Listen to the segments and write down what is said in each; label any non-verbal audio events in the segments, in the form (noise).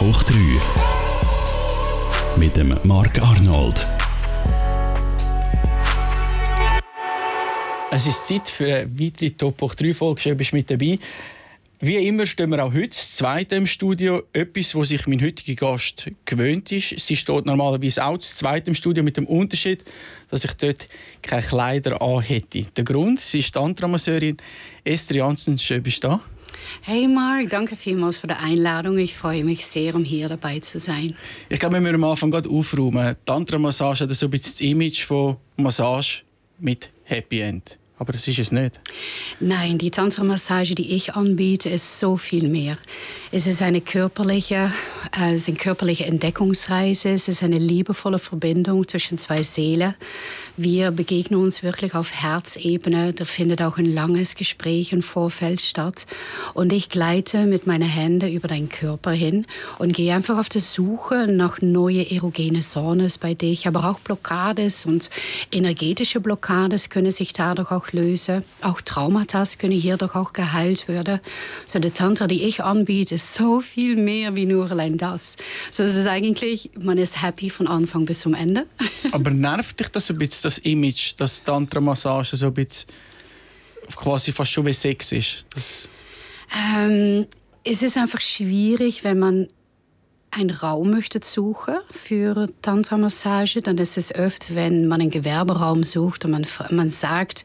Hoch 3 mit dem Marc Arnold. Es ist Zeit für eine weitere Top hoch 3 Folge. Schön, bist mit dabei. Wie immer stehen wir auch heute das zweite im Studio. Etwas, wo sich mein heutiger Gast gewöhnt ist. Sie steht normalerweise auch das zweite im Studio mit dem Unterschied, dass ich dort keine Kleider an hätte. Der Grund, sie ist Tantramasseurin. Esther Janssen, schön bist du da. Hey Mark, danke vielmals für die Einladung. Ich freue mich sehr, um hier dabei zu sein. Ich glaube, wir müssen am Anfang gerade aufräumen. Tantra-Massage hat so ein bisschen das Image von Massage mit Happy End. Aber das ist es nicht. Nein, die Tantra-Massage, die ich anbiete, ist so viel mehr. Es ist eine körperliche, äh, es ist eine körperliche Entdeckungsreise. Es ist eine liebevolle Verbindung zwischen zwei Seelen. Wir begegnen uns wirklich auf Herzebene. Da findet auch ein langes Gespräch im Vorfeld statt. Und ich gleite mit meinen Händen über deinen Körper hin und gehe einfach auf die Suche nach neuen erogene Zones bei dich. Aber auch Blockades und energetische Blockades können sich dadurch auch lösen. Auch Traumata können hierdurch auch geheilt werden. So der Tantra, die ich anbiete, ist so viel mehr wie nur allein das. So es ist eigentlich, man ist happy von Anfang bis zum Ende. (laughs) Aber nervt dich das ein bisschen? das Image, dass Tantra-Massage so ein bisschen quasi fast schon wie Sex ist? Ähm, es ist einfach schwierig, wenn man einen Raum möchte suchen für Tantra-Massage, dann ist es oft, wenn man einen Gewerberaum sucht und man, man sagt,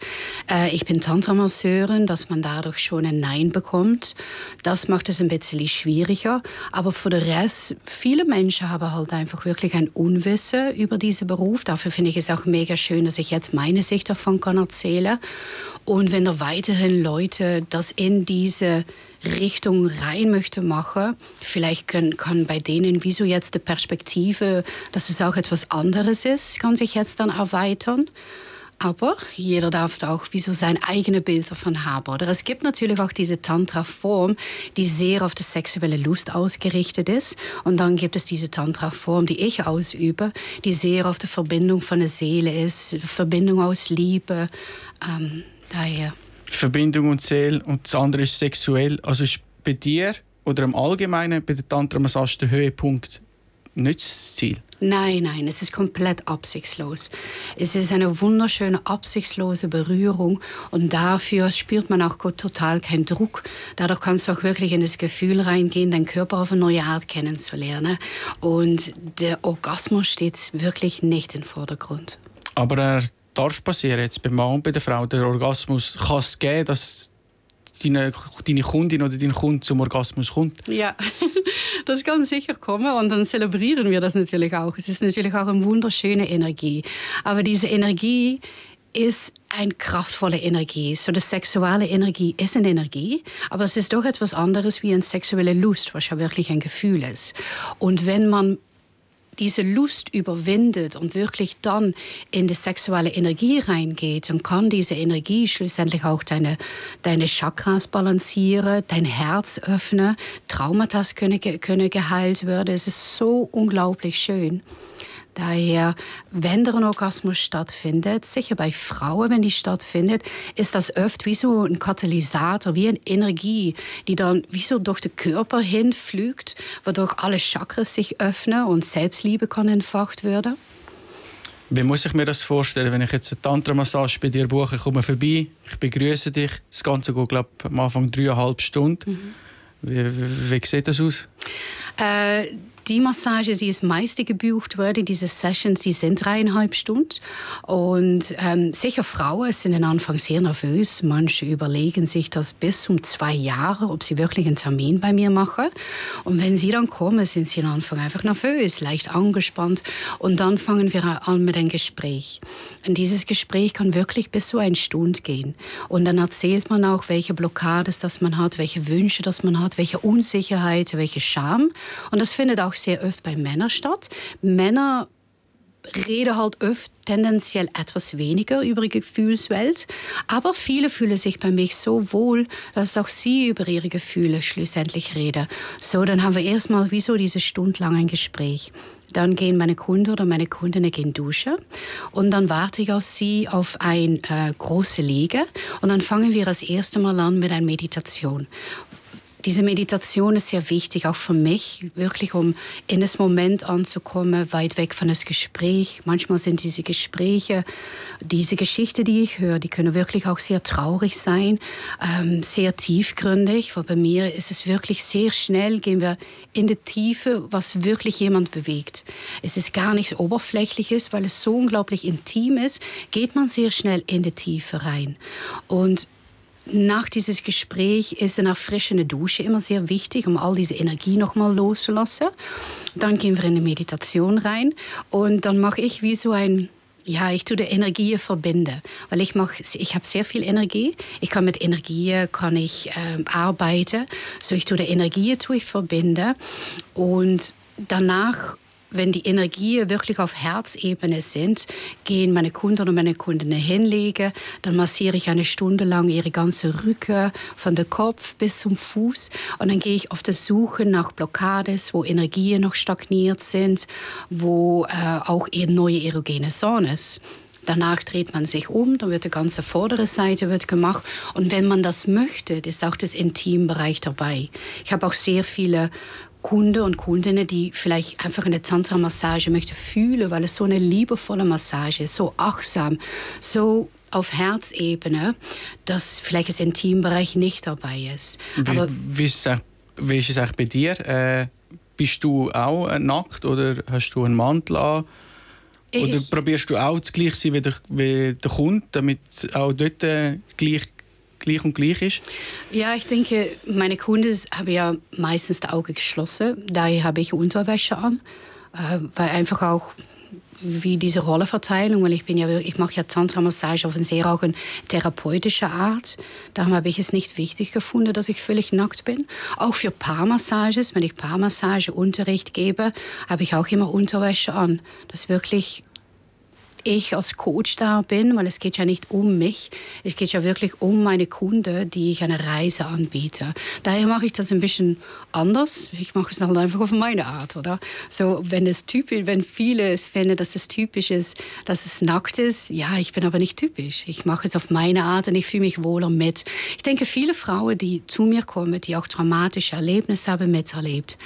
äh, ich bin Tantra-Masseurin, dass man dadurch schon ein Nein bekommt. Das macht es ein bisschen schwieriger. Aber für den Rest, viele Menschen haben halt einfach wirklich ein Unwissen über diesen Beruf. Dafür finde ich es auch mega schön, dass ich jetzt meine Sicht davon kann erzählen. Und wenn da weiterhin Leute das in diese Richtung rein möchte machen. Vielleicht können, kann bei denen, wieso jetzt die Perspektive, dass es auch etwas anderes ist, kann sich jetzt dann erweitern. Aber jeder darf auch wieso sein eigenes Bild davon haben. Oder es gibt natürlich auch diese Tantra-Form, die sehr auf die sexuelle Lust ausgerichtet ist. Und dann gibt es diese Tantra-Form, die ich ausübe, die sehr auf die Verbindung von der Seele ist, Verbindung aus Liebe. Ähm, daher. Verbindung und Seele und das andere ist sexuell. Also ist bei dir oder im Allgemeinen bei der Tantra-Massage der Höhepunkt nicht das Ziel? Nein, nein, es ist komplett absichtslos. Es ist eine wunderschöne, absichtslose Berührung und dafür spürt man auch total keinen Druck. Dadurch kannst du auch wirklich in das Gefühl reingehen, deinen Körper auf eine neue Art kennenzulernen. Und der Orgasmus steht wirklich nicht im Vordergrund. Aber er darf passieren, jetzt beim Mann und bei der Frau, der Orgasmus, kann es geben, dass deine, deine Kundin oder dein Kunde zum Orgasmus kommt? Ja, (laughs) das kann sicher kommen und dann zelebrieren wir das natürlich auch. Es ist natürlich auch eine wunderschöne Energie. Aber diese Energie ist eine kraftvolle Energie. So die sexuelle Energie ist eine Energie, aber es ist doch etwas anderes wie eine sexuelle Lust, was ja wirklich ein Gefühl ist. Und wenn man diese Lust überwindet und wirklich dann in die sexuelle Energie reingeht, dann kann diese Energie schlussendlich auch deine, deine Chakras balancieren, dein Herz öffnen, Traumata können, können geheilt werden. Es ist so unglaublich schön. Daher, wenn der Orgasmus stattfindet, sicher bei Frauen, wenn die stattfindet, ist das oft wie so ein Katalysator, wie eine Energie, die dann wie so durch den Körper hinflügt, wodurch alle Chakras sich öffnen und Selbstliebe kann entfacht werden. Wie muss ich mir das vorstellen, wenn ich jetzt eine Tantra-Massage bei dir buche, ich komme vorbei, ich begrüße dich, das Ganze geht glaube ich, am Anfang dreieinhalb Stunden. Mhm. Wie, wie, wie, sieht das aus? Äh, die Massage, die ist meiste gebucht wurde, diese Sessions, die sind dreieinhalb Stunden. Und ähm, sicher Frauen sind am Anfang sehr nervös. Manche überlegen sich das bis um zwei Jahre, ob sie wirklich einen Termin bei mir machen. Und wenn sie dann kommen, sind sie am Anfang einfach nervös, leicht angespannt. Und dann fangen wir an mit einem Gespräch. Und dieses Gespräch kann wirklich bis zu eine Stunde gehen. Und dann erzählt man auch, welche Blockades das man hat, welche Wünsche das man hat, welche Unsicherheit, welche Scham. Und das findet auch sehr oft bei Männern statt. Männer reden halt oft tendenziell etwas weniger über die Gefühlswelt, aber viele fühlen sich bei mir so wohl, dass auch sie über ihre Gefühle schlussendlich reden. So, dann haben wir erstmal wie so diese stundenlange Gespräch. Dann gehen meine Kunden oder meine Kundinnen gehen duschen und dann warte ich auf sie auf ein äh, große Liege und dann fangen wir das erste Mal an mit einer Meditation diese Meditation ist sehr wichtig, auch für mich, wirklich um in das Moment anzukommen, weit weg von das Gespräch. Manchmal sind diese Gespräche, diese Geschichte, die ich höre, die können wirklich auch sehr traurig sein, ähm, sehr tiefgründig, weil bei mir ist es wirklich sehr schnell, gehen wir in die Tiefe, was wirklich jemand bewegt. Es ist gar nichts Oberflächliches, weil es so unglaublich intim ist, geht man sehr schnell in die Tiefe rein. Und nach diesem Gespräch ist eine erfrischende Dusche immer sehr wichtig, um all diese Energie nochmal loszulassen. Dann gehen wir in die Meditation rein und dann mache ich wie so ein ja, ich tue die Energie verbinden, weil ich mach, ich habe sehr viel Energie. Ich kann mit Energie kann ich äh, arbeiten, so ich tue die Energie tue ich verbinden und danach wenn die Energien wirklich auf Herzebene sind, gehen meine Kunden und meine Kundinnen hinlegen, dann massiere ich eine Stunde lang ihre ganze Rücken von der Kopf bis zum Fuß und dann gehe ich auf der Suche nach Blockades, wo Energien noch stagniert sind, wo äh, auch neue erogene Zones. Danach dreht man sich um, dann wird die ganze vordere Seite wird gemacht. Und wenn man das möchte, ist auch das Intimbereich dabei. Ich habe auch sehr viele Kunden und Kundinnen, die vielleicht einfach eine Tantra-Massage möchte fühlen, weil es so eine liebevolle Massage ist, so achtsam, so auf Herzebene, dass vielleicht das Intimbereich nicht dabei ist. Wie, Aber wie, ist, es, wie ist es eigentlich bei dir? Äh, bist du auch äh, nackt oder hast du einen Mantel an? Oder probierst du auch das gleich sein wie der, wie der Kunde, damit auch dort äh, gleich gleich und gleich ist? Ja, ich denke, meine Kunden haben ja meistens die Augen geschlossen. Daher habe ich Unterwäsche an, äh, weil einfach auch wie diese Rollenverteilung, weil ich bin ja ich mache ja Tantra-Massage auf eine sehr auch eine therapeutische Art. Darum habe ich es nicht wichtig gefunden, dass ich völlig nackt bin. Auch für Paarmassages, wenn ich Paarmassageunterricht gebe, habe ich auch immer Unterwäsche an. Das wirklich ich als Coach da bin, weil es geht ja nicht um mich, es geht ja wirklich um meine Kunden, die ich eine Reise anbiete. Daher mache ich das ein bisschen anders. Ich mache es halt einfach auf meine Art, oder? So, wenn es typisch, wenn viele es finden, dass es typisch ist, dass es nackt ist, ja, ich bin aber nicht typisch. Ich mache es auf meine Art und ich fühle mich wohler mit. Ich denke, viele Frauen, die zu mir kommen, die auch traumatische Erlebnisse haben miterlebt,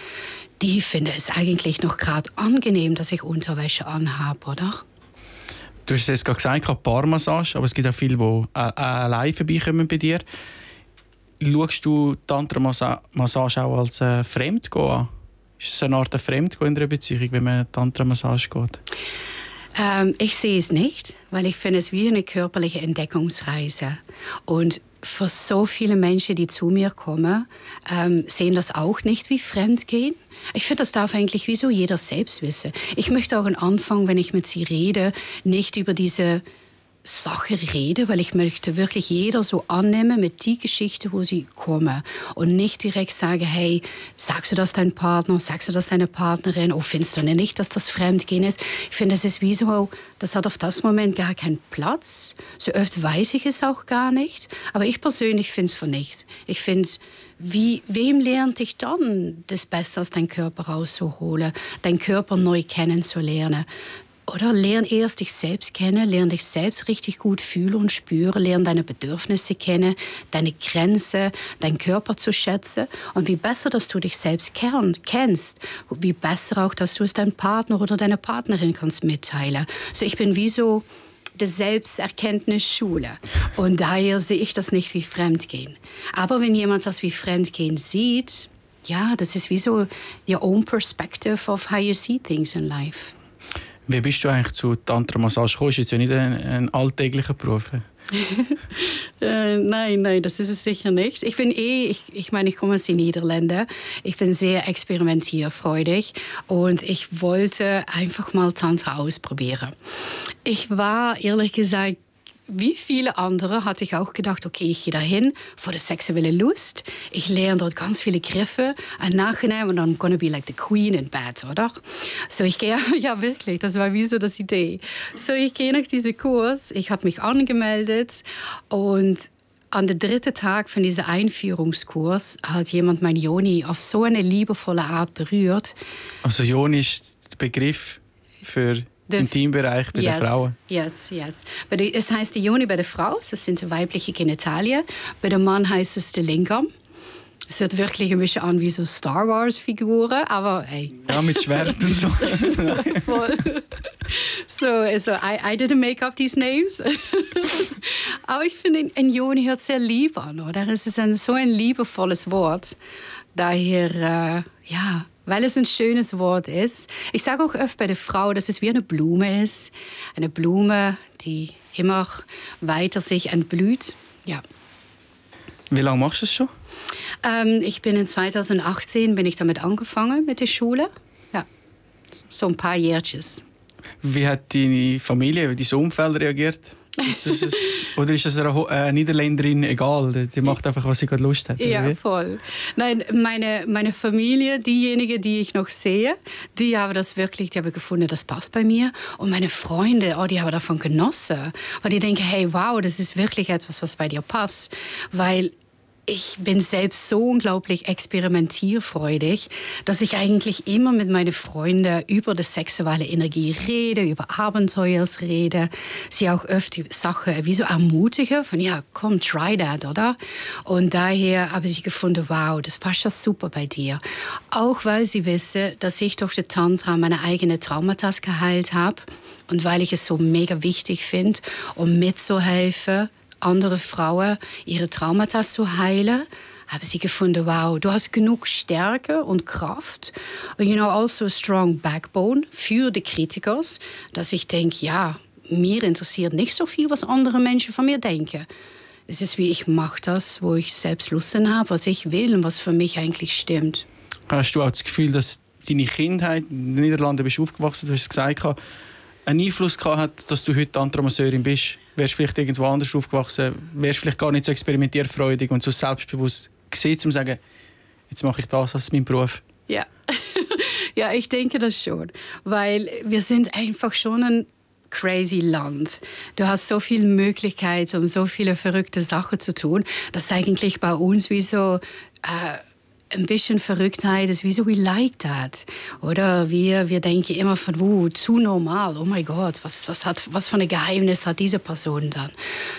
die finden es eigentlich noch gerade angenehm, dass ich Unterwäsche anhabe, oder? Du hast es gerade gesagt, Paarmassage, aber es gibt auch viele, die äh, allein vorbeikommen bei dir. Schaust du Tantra-Massage auch als äh, Fremdgehen an? Ist es eine Art Fremdgehen in einer Beziehung, wenn man Tantra-Massage geht? Ähm, ich sehe es nicht, weil ich finde es wie eine körperliche Entdeckungsreise. Und für so viele Menschen, die zu mir kommen, ähm, sehen das auch nicht wie Fremdgehen. Ich finde, das darf eigentlich wieso jeder selbst wissen. Ich möchte auch am Anfang, wenn ich mit sie rede, nicht über diese Sache rede, weil ich möchte wirklich jeder so annehmen mit die Geschichte, wo sie kommen und nicht direkt sagen, hey, sagst du das deinem Partner, sagst du das deiner Partnerin, oh, findest du nicht, dass das Fremdgehen ist? Ich finde, das ist wie so, das hat auf das Moment gar keinen Platz. So oft weiß ich es auch gar nicht, aber ich persönlich finde es für nichts. Ich finde, wie, wem lernt dich dann das Beste aus deinem Körper rauszuholen, deinen Körper neu kennenzulernen? Oder lern erst dich selbst kennen, lern dich selbst richtig gut fühlen und spüren, lern deine Bedürfnisse kennen, deine Grenzen, deinen Körper zu schätzen. Und wie besser, dass du dich selbst kennst, wie besser auch, dass du es deinem Partner oder deiner Partnerin kannst mitteilen. So ich bin wie so die Selbsterkenntnisschule. Und daher sehe ich das nicht wie Fremdgehen. Aber wenn jemand das wie Fremdgehen sieht, ja, das ist wie so your own perspective of how you see things in life. Wie bist du eigentlich zu Tantra-Massage gekommen? Ist jetzt ja nicht ein, ein alltäglicher Beruf. (laughs) äh, nein, nein, das ist es sicher nicht. Ich bin eh, ich, ich meine, ich komme aus den Niederlanden. Ich bin sehr experimentierfreudig und ich wollte einfach mal Tantra ausprobieren. Ich war ehrlich gesagt wie viele andere hatte ich auch gedacht, okay, ich gehe dahin für die sexuelle Lust. Ich lerne dort ganz viele Griffe. Und nachher, und I'm gonna be like the queen in bed, oder? So, ich gehe, (laughs) ja wirklich, das war wie so das Idee. So, ich gehe nach diesem Kurs. Ich habe mich angemeldet und an der dritten Tag von diesem Einführungskurs hat jemand mein Joni auf so eine liebevolle Art berührt. Also Joni ist der Begriff für The Intimbereich bei yes, der Frau. Yes, yes. es heißt die Joni bei der Frau, das sind weibliche Genitalien. Bei dem Mann heißt es der Lingam. Es hört wirklich ein bisschen an wie so Star Wars-Figuren, aber hey. Ja, mit Schwert und so. (laughs) Voll. So, also, I, I didn't make up these names. (laughs) aber ich finde, ein Joni hört sehr lieb an, oder? Es ist ein, so ein liebevolles Wort. Daher, äh, ja, weil es ein schönes Wort ist. Ich sage auch oft bei der Frau, dass es wie eine Blume ist. Eine Blume, die immer weiter sich entblüht. Ja. Wie lange machst du es schon? Ähm, ich bin in 2018 bin ich damit angefangen mit der Schule. Ja, so ein paar Jährchen. Wie hat deine Familie, dein Umfeld reagiert? Ist es, oder ist das einer äh, Niederländerin egal? Die macht einfach, was sie gerade Lust hat? Ja, voll. Nein, meine, meine Familie, diejenigen, die ich noch sehe, die haben das wirklich, die haben gefunden, das passt bei mir. Und meine Freunde, oh, die haben davon genossen. Weil die denken, hey, wow, das ist wirklich etwas, was bei dir passt. Weil ich bin selbst so unglaublich experimentierfreudig, dass ich eigentlich immer mit meinen Freunden über die sexuelle Energie rede, über Abenteuers rede, sie auch öfter Sachen wie so ermutige, von ja, komm, try that, oder? Und daher habe ich gefunden, wow, das passt ja super bei dir. Auch weil sie wissen, dass ich durch den Tantra meine eigene Traumata geheilt habe und weil ich es so mega wichtig finde, um mitzuhelfen, andere Frauen ihre Traumata zu heilen, haben sie gefunden, wow, du hast genug Stärke und Kraft, und you know, also a strong backbone für die Kritiker, dass ich denke, ja, mir interessiert nicht so viel, was andere Menschen von mir denken. Es ist wie ich mache das, wo ich selbst Lust habe, was ich will und was für mich eigentlich stimmt. Hast du auch das Gefühl, dass deine Kindheit in den Niederlanden bist aufgewachsen, du hast es gesagt, einen Einfluss gehabt hat, dass du heute Tantramasseurin bist? Wärst du vielleicht irgendwo anders aufgewachsen, wärst du vielleicht gar nicht so experimentierfreudig und so selbstbewusst gesehen, um zu sagen, jetzt mache ich das als mein Beruf? Ja. (laughs) ja, ich denke das schon, weil wir sind einfach schon ein crazy Land. Du hast so viele Möglichkeiten, um so viele verrückte Sachen zu tun, dass eigentlich bei uns wie so äh, ein bisschen Verrücktheit ist, wieso we like that. Oder wir, wir denken immer von, uh, zu normal, oh mein Gott, was, was, hat, was für ein Geheimnis hat diese Person dann?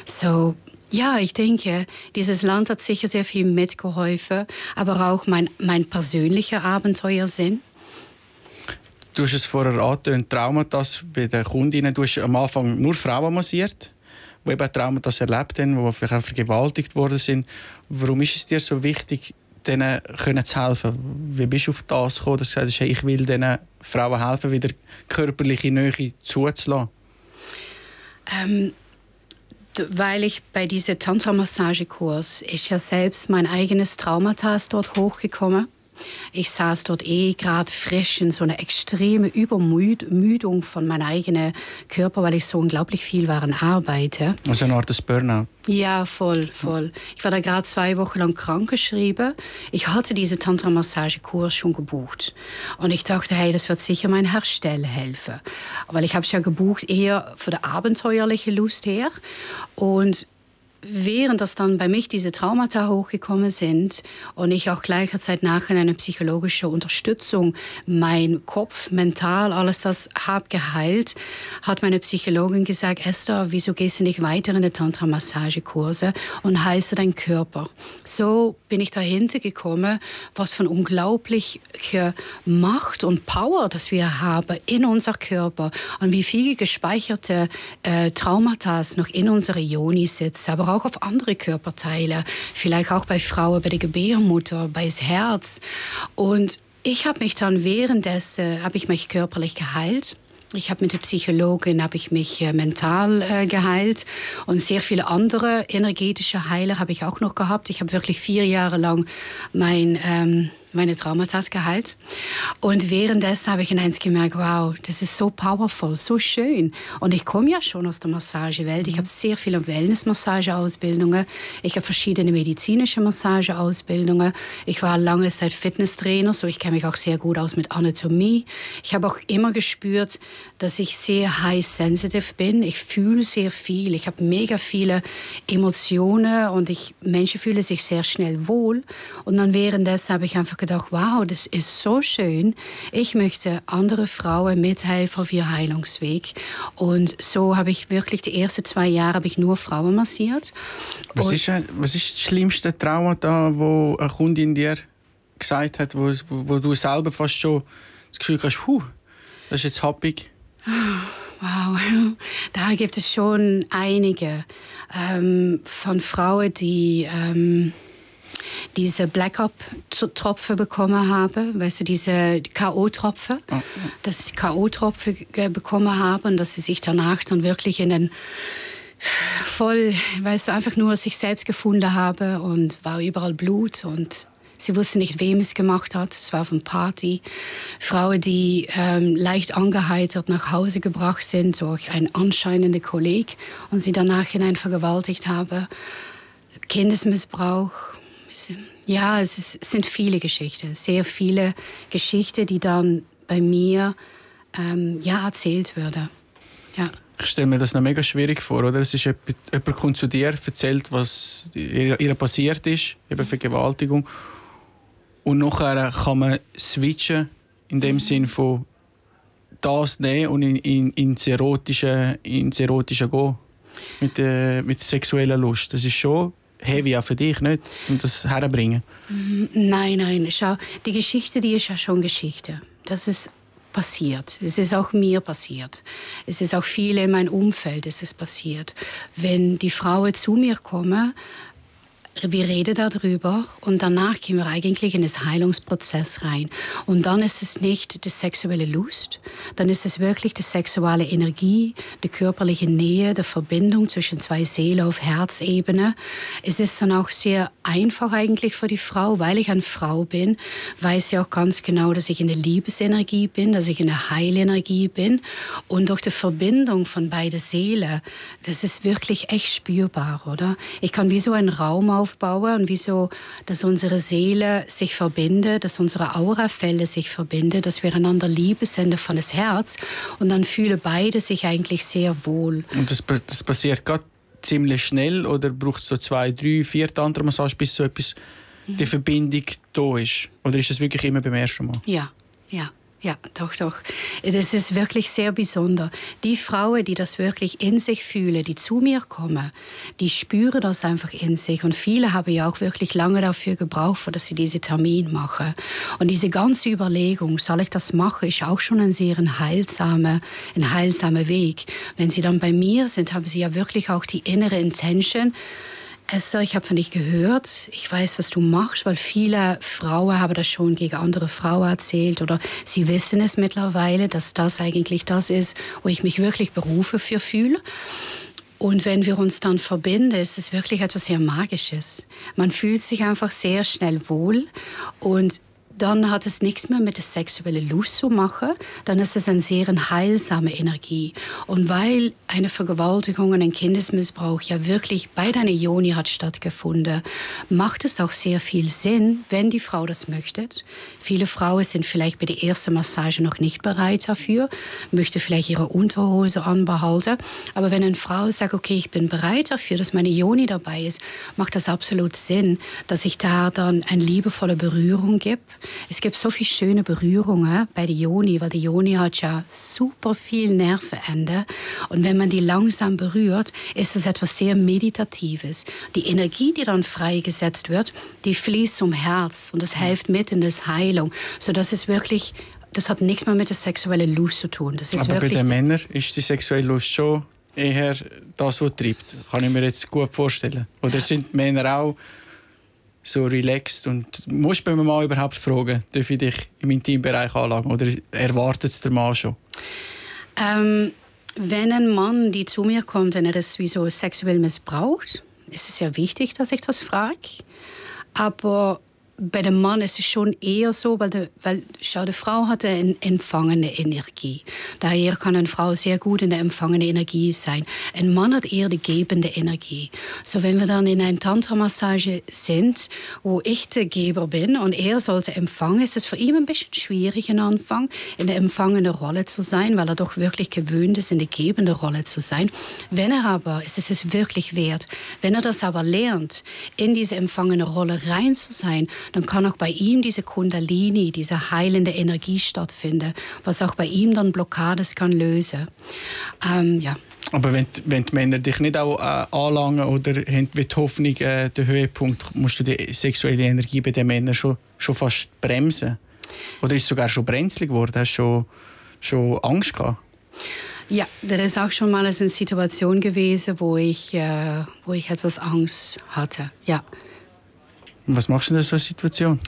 So, ja, ich denke, dieses Land hat sicher sehr viel mitgeholfen, aber auch mein, mein persönlicher Abenteuersinn. Du hast es vorher angetönt, Traumata bei den Kundinnen. Du hast am Anfang nur Frauen massiert, die eben Traumata erlebt haben, die vielleicht auch vergewaltigt worden sind. Warum ist es dir so wichtig, denen können zu helfen? Wie bist du auf das gekommen, dass du gesagt hast, ich will diesen Frauen helfen, wieder körperliche Nähe zuzulassen? Ähm, weil ich bei diesem Tantra-Massagekurs, ist ja selbst mein eigenes Traumata dort hochgekommen. Ich saß dort eh gerade frisch in so einer extreme Übermüdung von meinem eigenen Körper, weil ich so unglaublich viel war an Arbeite. Also eine Art des Burnout? Ja, voll, voll. Ich war da gerade zwei Wochen lang krankgeschrieben. Ich hatte diese Tantra-Massagekurs schon gebucht. Und ich dachte, hey, das wird sicher mein Herstellen helfen. Weil ich habe es ja gebucht eher für die abenteuerliche Lust her. Und während das dann bei mich diese Traumata hochgekommen sind und ich auch gleichzeitig nachher eine psychologische Unterstützung, mein Kopf, mental, alles das habe geheilt, hat meine Psychologin gesagt, Esther, wieso gehst du nicht weiter in die Tantra-Massagekurse und heilst deinen Körper? So bin ich dahinter gekommen, was von unglaublicher Macht und Power, das wir haben in unser Körper und wie viele gespeicherte äh, Traumata noch in unserer Joni sitzen, aber auch auf andere Körperteile, vielleicht auch bei Frauen, bei der Gebärmutter, bei das Herz. Und ich habe mich dann währenddessen, habe ich mich körperlich geheilt. Ich habe mit der Psychologin habe ich mich äh, mental äh, geheilt und sehr viele andere energetische Heiler habe ich auch noch gehabt. Ich habe wirklich vier Jahre lang mein ähm, meine Traumata geheilt. Und währenddessen habe ich in eins gemerkt, wow, das ist so powerful, so schön. Und ich komme ja schon aus der Massagewelt. Ich habe sehr viele Wellness-Massageausbildungen. Ich habe verschiedene medizinische Massageausbildungen. Ich war lange Zeit Fitnesstrainer, so ich kenne mich auch sehr gut aus mit Anatomie. Ich habe auch immer gespürt, dass ich sehr high sensitive bin. Ich fühle sehr viel. Ich habe mega viele Emotionen und ich, Menschen fühlen sich sehr schnell wohl. Und dann währenddessen habe ich einfach gedacht, wow, das ist so schön. Ich möchte andere Frauen mithelfen auf ihr Heilungsweg. Und so habe ich wirklich die ersten zwei Jahre habe ich nur Frauen massiert. Was ist, was ist das schlimmste Trauma da, wo eine Kundin dir gesagt hat, wo, wo, wo du selber fast schon das Gefühl hast, huh, das ist jetzt happig? Wow, (laughs) da gibt es schon einige ähm, von Frauen, die ähm, diese Black-Up-Tropfen bekommen haben, weißt du, diese K.O.-Tropfen, oh. dass sie K.O.-Tropfen bekommen haben und dass sie sich danach dann wirklich in den voll, weißt du, einfach nur sich selbst gefunden habe und war überall Blut und Sie wusste nicht, wem es gemacht hat. Es war auf einer Party. Frauen, die ähm, leicht angeheitert nach Hause gebracht sind durch einen anscheinenden Kolleg und sie danach hinein vergewaltigt haben. Kindesmissbrauch. Ja, es, ist, es sind viele Geschichten, sehr viele Geschichten, die dann bei mir ähm, ja, erzählt werden. Ja. Ich stelle mir das noch mega schwierig vor, oder? Es ist jemand, jemand kommt zu dir, erzählt, was ihr, ihr passiert ist, eben Vergewaltigung. Und nachher kann man switchen, in dem mhm. Sinn von das nehmen und in, in, ins, Erotische, ins Erotische gehen. Mit, äh, mit sexueller Lust. Das ist schon heavy auch für dich, nicht? Um das herzubringen. Nein, nein. Schau, die Geschichte, die ist ja schon Geschichte. Das ist passiert. Es ist auch mir passiert. Es ist auch viele in meinem Umfeld es ist passiert. Wenn die Frauen zu mir kommen, wir reden darüber und danach gehen wir eigentlich in das Heilungsprozess rein. Und dann ist es nicht die sexuelle Lust, dann ist es wirklich die sexuelle Energie, die körperliche Nähe, die Verbindung zwischen zwei Seelen auf Herzebene. Es ist dann auch sehr einfach eigentlich für die Frau, weil ich eine Frau bin, weiß sie auch ganz genau, dass ich in der Liebesenergie bin, dass ich in der Heilenergie bin. Und durch die Verbindung von beiden Seelen, das ist wirklich echt spürbar, oder? Ich kann wie so einen Raum auf aufbauen und wieso, dass unsere Seele sich verbindet, dass unsere Aurafälle sich verbinden, dass wir einander Liebe senden von das Herz und dann fühlen beide sich eigentlich sehr wohl. Und das, das passiert gerade ziemlich schnell oder braucht es so zwei, drei, vier Tantra-Massage, bis so etwas, mhm. die Verbindung da ist? Oder ist das wirklich immer beim ersten Mal? Ja, ja. Ja, doch, doch. Das ist wirklich sehr besonders. Die Frauen, die das wirklich in sich fühlen, die zu mir kommen, die spüren das einfach in sich. Und viele haben ja auch wirklich lange dafür gebraucht, dass sie diese Termin machen. Und diese ganze Überlegung, soll ich das machen, ist auch schon ein sehr heilsamer, ein heilsamer Weg. Wenn sie dann bei mir sind, haben sie ja wirklich auch die innere Intention, Esther, ich habe von dich gehört, ich weiß, was du machst, weil viele Frauen haben das schon gegen andere Frauen erzählt oder sie wissen es mittlerweile, dass das eigentlich das ist, wo ich mich wirklich berufe für fühle. Und wenn wir uns dann verbinden, ist es wirklich etwas sehr Magisches. Man fühlt sich einfach sehr schnell wohl und dann hat es nichts mehr mit der sexuellen Lust zu machen, dann ist es eine sehr heilsame Energie. Und weil eine Vergewaltigung und ein Kindesmissbrauch ja wirklich bei deiner Joni hat stattgefunden, macht es auch sehr viel Sinn, wenn die Frau das möchte. Viele Frauen sind vielleicht bei der ersten Massage noch nicht bereit dafür, möchte vielleicht ihre Unterhose anbehalten. Aber wenn eine Frau sagt, okay, ich bin bereit dafür, dass meine Joni dabei ist, macht das absolut Sinn, dass ich da dann eine liebevolle Berührung gebe es gibt so viele schöne Berührungen bei der Joni, weil die Joni hat ja super viel Nervenende. Und wenn man die langsam berührt, ist es etwas sehr Meditatives. Die Energie, die dann freigesetzt wird, die fließt zum Herz und das hilft mit in das Heilung, sodass es wirklich das hat nichts mehr mit der sexuellen Lust zu tun. Das ist Aber bei den Männern ist die sexuelle Lust schon eher das, was treibt. Kann ich mir jetzt gut vorstellen. Oder sind Männer auch so relaxed und musst du beim Mann überhaupt fragen, darf ich dich im Intimbereich anlagen oder erwartet es der Mann schon? Ähm, wenn ein Mann, die zu mir kommt und er ist wie so sexuell missbraucht, ist es ja wichtig, dass ich das frage. Aber bei dem Mann ist es schon eher so, weil, de, weil schau, die Frau hat eine empfangene Energie. Daher kann eine Frau sehr gut in der empfangenen Energie sein. Ein Mann hat eher die gebende Energie. So wenn wir dann in einer Tantra-Massage sind, wo ich der Geber bin und er sollte empfangen, ist es für ihn ein bisschen schwierig am Anfang, in der empfangenen Rolle zu sein, weil er doch wirklich gewöhnt ist, in der gebenden Rolle zu sein. Wenn er aber, ist es wirklich wert, wenn er das aber lernt, in diese empfangene Rolle rein zu sein, dann kann auch bei ihm diese Kundalini, diese heilende Energie stattfinden, was auch bei ihm dann Blockades kann lösen. Ähm, ja. Aber wenn, wenn die Männer dich nicht auch äh, anlangen oder haben die Hoffnung, äh, den Höhepunkt, musst du die sexuelle Energie bei den Männern schon, schon fast bremsen? Oder ist es sogar schon brenzlig geworden? Hast du schon, schon Angst gehabt? Ja, da ist auch schon mal eine Situation gewesen, wo ich, äh, wo ich etwas Angst hatte. Ja. Und was machst du in so einer Situation?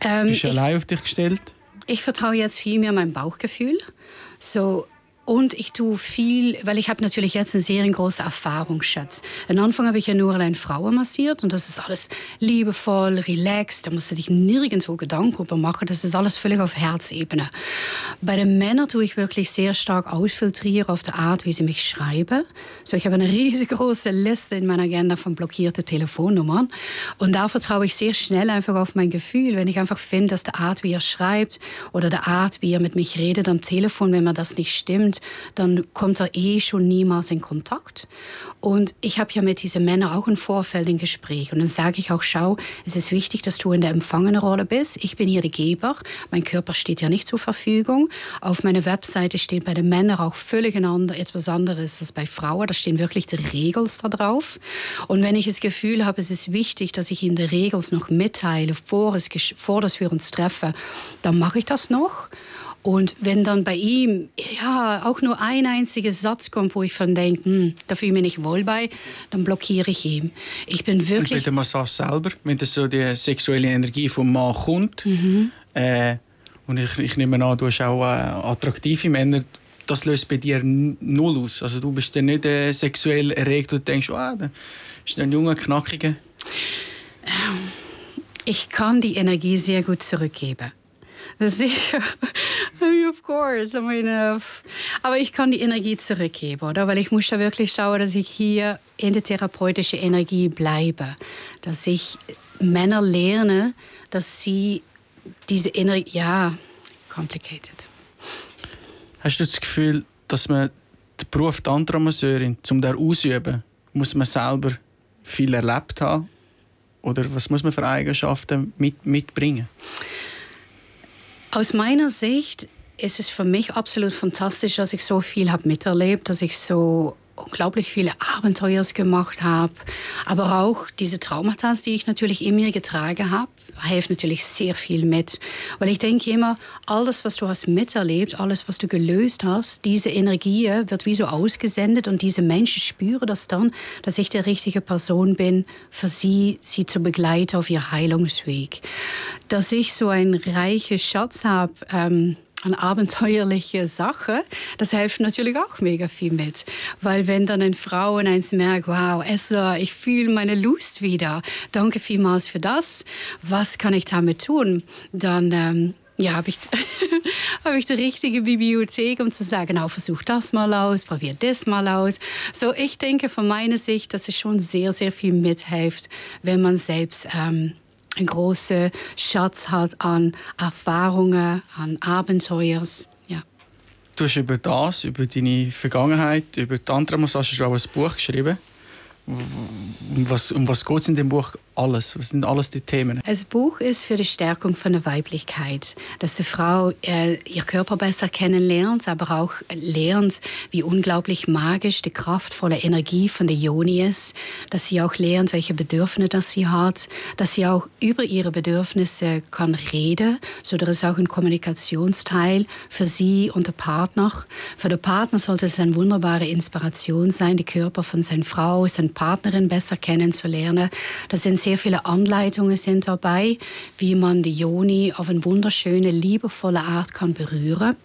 Ähm, Bist du ich, allein auf dich gestellt? Ich vertraue jetzt viel mehr meinem Bauchgefühl. So, und ich tue viel, weil ich habe natürlich jetzt einen sehr großen Erfahrungsschatz. Am Anfang habe ich ja nur allein Frauen massiert und das ist alles liebevoll, relaxed. Da musst du dich nirgendwo Gedanken über machen. Das ist alles völlig auf Herzebene. Bei den Männern tue ich wirklich sehr stark ausfiltrieren auf der Art, wie sie mich schreiben. So, ich habe eine (laughs) riesengroße Liste in meiner Agenda von blockierten Telefonnummern. Und da vertraue ich sehr schnell einfach auf mein Gefühl. Wenn ich einfach finde, dass die Art, wie er schreibt oder die Art, wie er mit mich redet am Telefon, wenn mir das nicht stimmt, kennt, dann kommt er eh schon niemals in Kontakt. Und ich habe ja mit diesen Männern auch im Vorfeld ein Gespräch. Und dann sage ich auch, schau, es ist wichtig, dass du in der empfangenen Rolle bist. Ich bin hier der Geber. Mein Körper steht ja nicht zur Verfügung. Auf meiner Webseite steht bei den Männern auch völlig ander, etwas anderes als bei Frauen. Da stehen wirklich die Regeln da drauf. Und wenn ich das Gefühl habe, es ist wichtig, dass ich ihm die Regeln noch mitteile, vor, es, vor dass wir uns treffen, dann mache ich das noch. Und wenn dann bei ihm ja auch nur ein einziger Satz kommt, wo ich von denke, hm, da fühle ich mich nicht wohl bei, dann blockiere ich ihn. Ich bin wirklich. Und bei der Massage selber, wenn das so die sexuelle Energie vom Mann kommt, mhm. äh, und ich, ich nehme an, du hast auch äh, attraktive Männer, das löst bei dir null aus. Also du bist dann nicht äh, sexuell erregt und denkst, oh, da ist ein junger, knackiger. Ich kann die Energie sehr gut zurückgeben. Sicher. (laughs) of course. I mean, uh, aber ich kann die Energie zurückgeben, oder? Weil ich muss da wirklich schauen, dass ich hier in der therapeutischen Energie bleibe. Dass ich Männer lerne, dass sie diese Energie, ja, complicated. Hast du das Gefühl, dass man den Beruf Tantra-Masseurin, um den auszuüben, muss man selber viel erlebt haben? Oder was muss man für Eigenschaften mit, mitbringen? Aus meiner Sicht ist es für mich absolut fantastisch, dass ich so viel habe miterlebt, dass ich so unglaublich viele Abenteuer gemacht habe, aber auch diese Traumata, die ich natürlich in mir getragen habe, hilft natürlich sehr viel mit, weil ich denke immer, alles, was du hast miterlebt, alles, was du gelöst hast, diese Energie wird wie so ausgesendet und diese Menschen spüren das dann, dass ich die richtige Person bin, für sie, sie zu begleiten auf ihr Heilungsweg. Dass ich so einen reichen Schatz habe, ähm, eine abenteuerliche Sache, das hilft natürlich auch mega viel mit. Weil wenn dann eine Frau und eins merkt, wow, Esther, ich fühle meine Lust wieder, danke vielmals für das, was kann ich damit tun? Dann ähm, ja, habe ich, (laughs) hab ich die richtige Bibliothek, um zu sagen, genau, versuch das mal aus, probier das mal aus. So, ich denke von meiner Sicht, dass es schon sehr, sehr viel mithilft, wenn man selbst ähm, ein großer Schatz hat an Erfahrungen, an Abenteuers. Ja. Du hast über das, über deine Vergangenheit, über die Tantra-Massage schon auch ein Buch geschrieben. Um was, um was geht es in dem Buch alles? Was sind alles die Themen? Das Buch ist für die Stärkung von der Weiblichkeit, dass die Frau äh, ihr Körper besser kennenlernt, aber auch lernt, wie unglaublich magisch die kraftvolle Energie von der Yoni ist, dass sie auch lernt, welche Bedürfnisse das sie hat, dass sie auch über ihre Bedürfnisse kann reden, so dass es auch ein Kommunikationsteil für sie und den Partner. Für den Partner sollte es eine wunderbare Inspiration sein, die Körper von seiner Frau, seiner Partnerin besser kennenzulernen. Das sind sehr viele Anleitungen sind dabei, wie man die Joni auf eine wunderschöne, liebevolle Art kann berühren.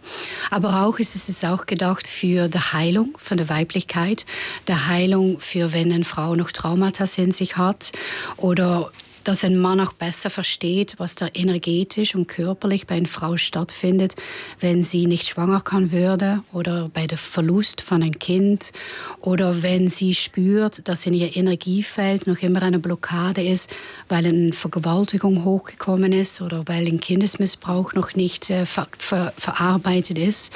Aber auch ist es auch gedacht für die Heilung von der Weiblichkeit, der Heilung für wenn eine Frau noch Traumata in sich hat oder dass ein Mann auch besser versteht, was da energetisch und körperlich bei einer Frau stattfindet, wenn sie nicht schwanger kann würde oder bei dem Verlust von einem Kind oder wenn sie spürt, dass in ihr Energiefeld noch immer eine Blockade ist, weil eine Vergewaltigung hochgekommen ist oder weil ein Kindesmissbrauch noch nicht äh, ver ver verarbeitet ist.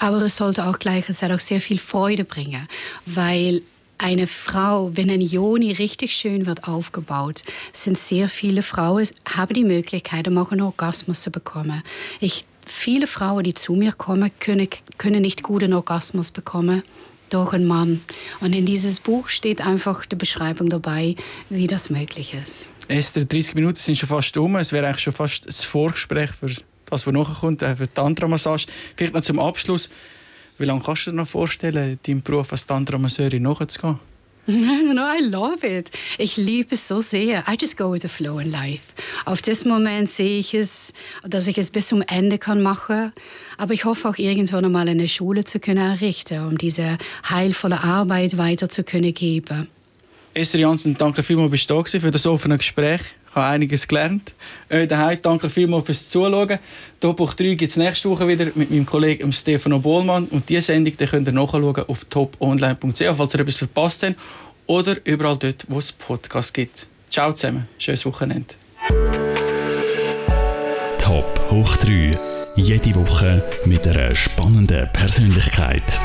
Aber es sollte auch gleichzeitig auch sehr viel Freude bringen, weil eine Frau, wenn ein Joni richtig schön wird aufgebaut, sind sehr viele Frauen, haben die Möglichkeit, um auch einen Orgasmus zu bekommen. Ich, viele Frauen, die zu mir kommen, können, können nicht guten Orgasmus bekommen durch einen Mann. Und in dieses Buch steht einfach die Beschreibung dabei, wie das möglich ist. Esther, 30 Minuten sind schon fast um. Es wäre eigentlich schon fast das Vorgespräch für das, was nachher kommt, äh, für die Tantra-Massage. Vielleicht noch zum Abschluss. Wie lange kannst du dir noch vorstellen, deinem Beruf als Tantra-Masseurin nachzugehen? (laughs) no, I love it. Ich liebe es so sehr. I just go with the flow in life. Auf das Moment sehe ich es, dass ich es bis zum Ende kann machen. Aber ich hoffe auch irgendwann einmal eine Schule zu können errichten, um diese heilvolle Arbeit weiter zu können geben. Esther Janssen, danke vielmals, dass du da für das offene Gespräch. Habe einiges gelernt. Äh, daheim danke vielmals fürs Zuschauen. Top 3 gibt es nächste Woche wieder mit meinem Kollegen Stefano Bohlmann. Und diese Sendung die könnt ihr nachschauen auf toponline.ch, falls ihr etwas verpasst habt. Oder überall dort, wo es Podcasts gibt. Ciao zusammen. Schönes Wochenende. Top hoch 3. Jede Woche mit einer spannenden Persönlichkeit.